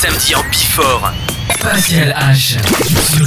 samedi en Bifort. Pascal H. sur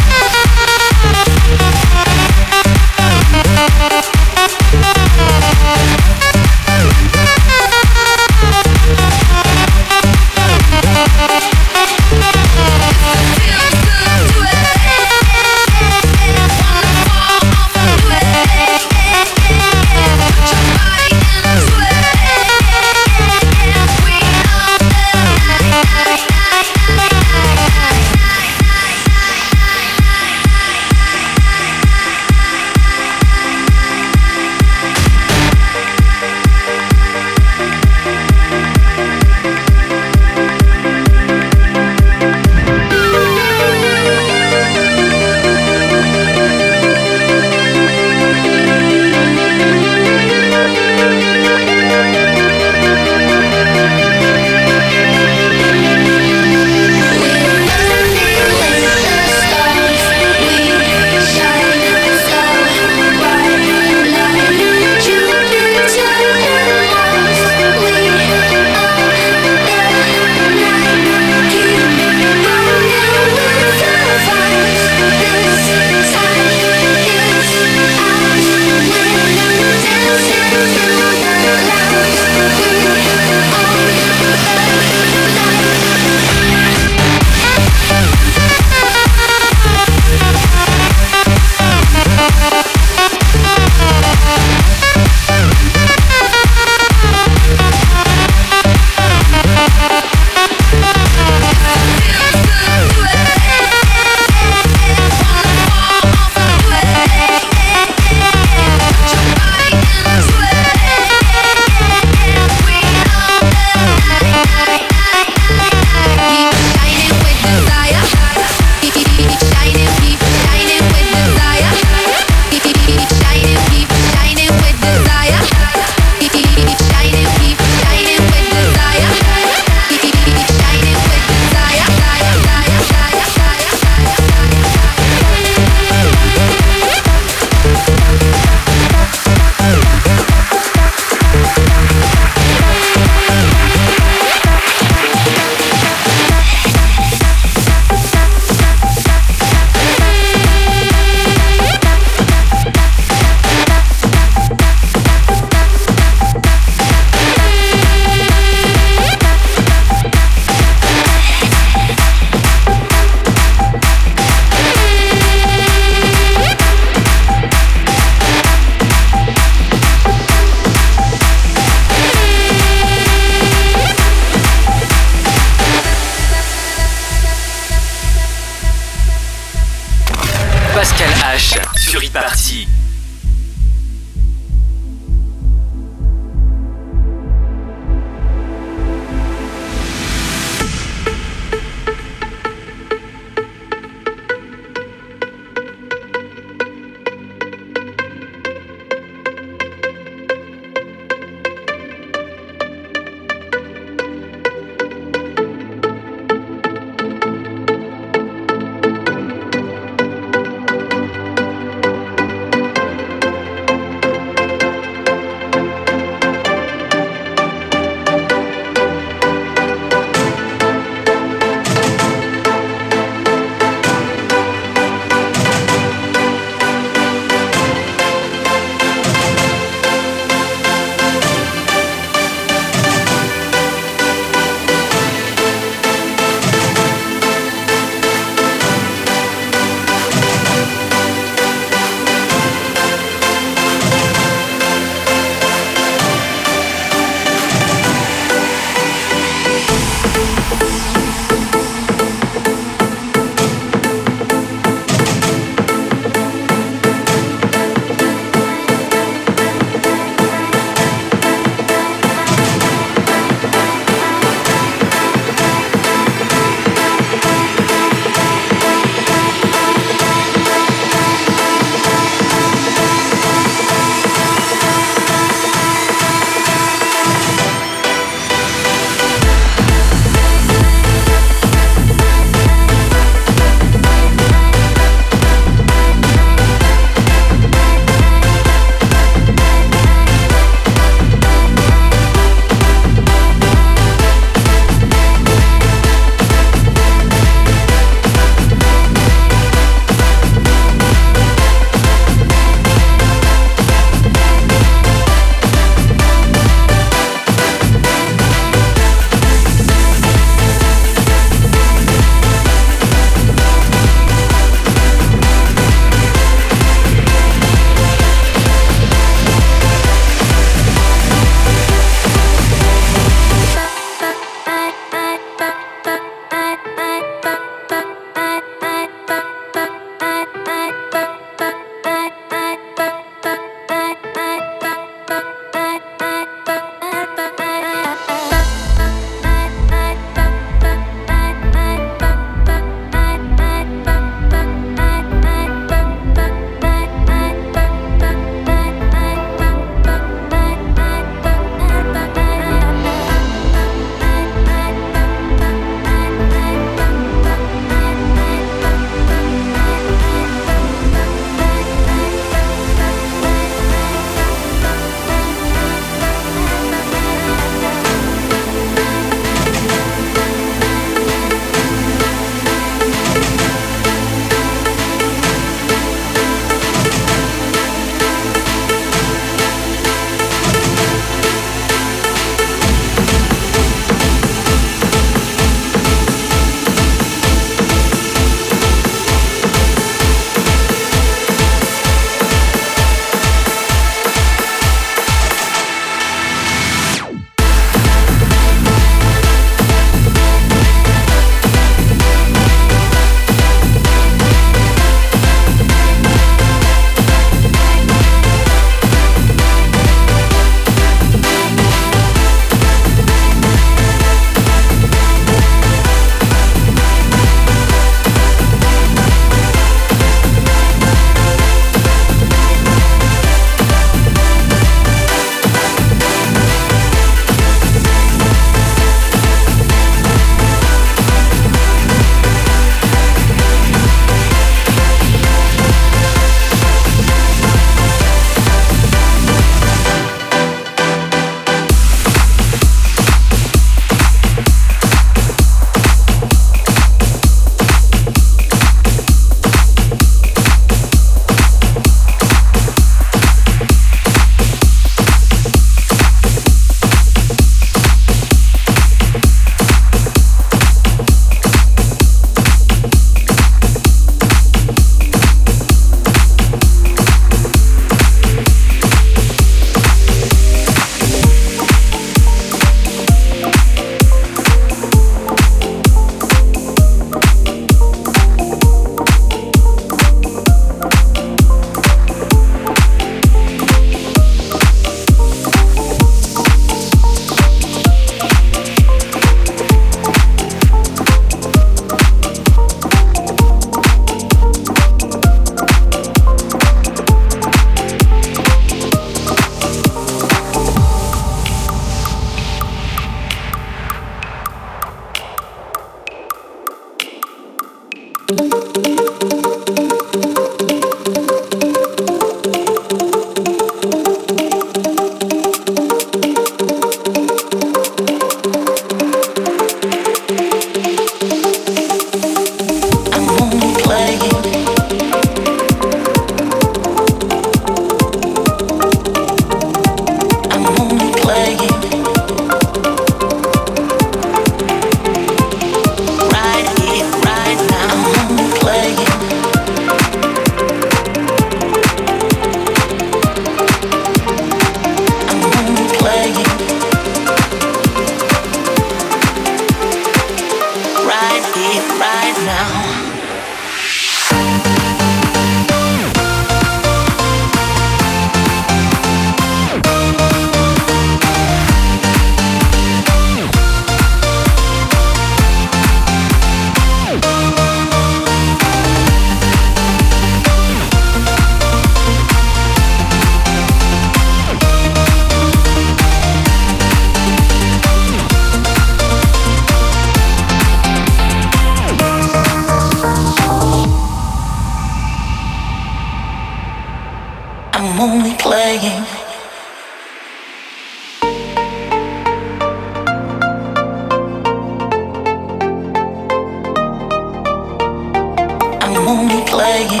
Right here,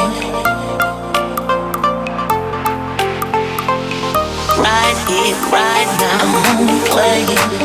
right now, I'm only playing.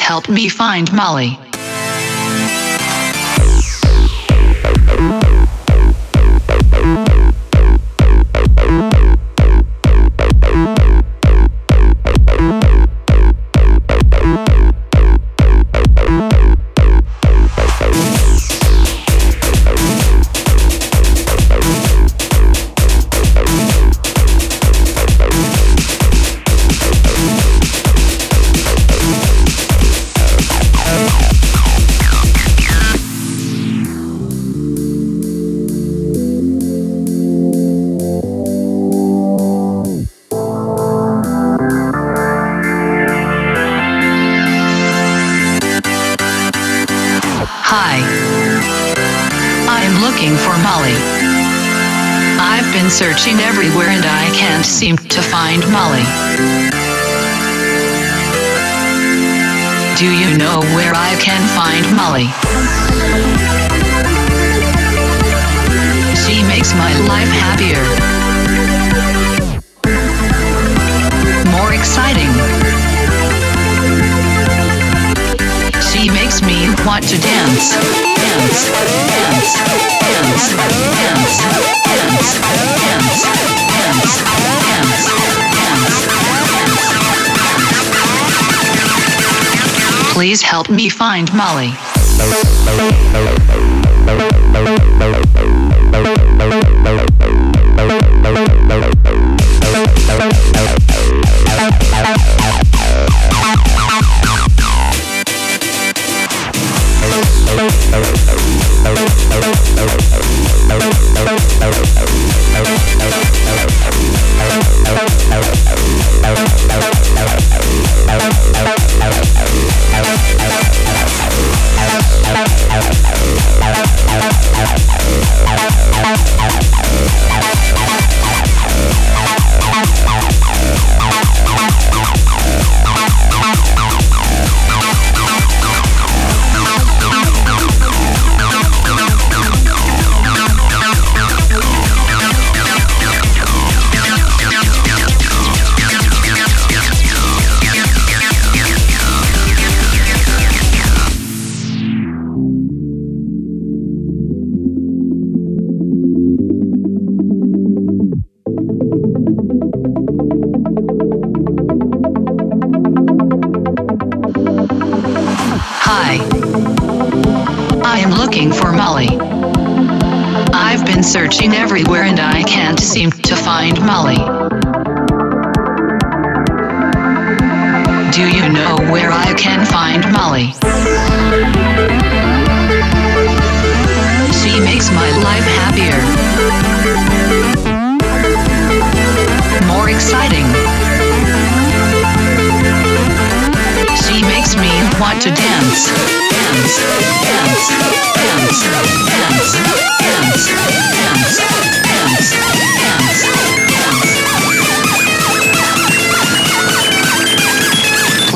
Help me find Molly. Find Molly.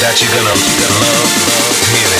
You gonna love, love,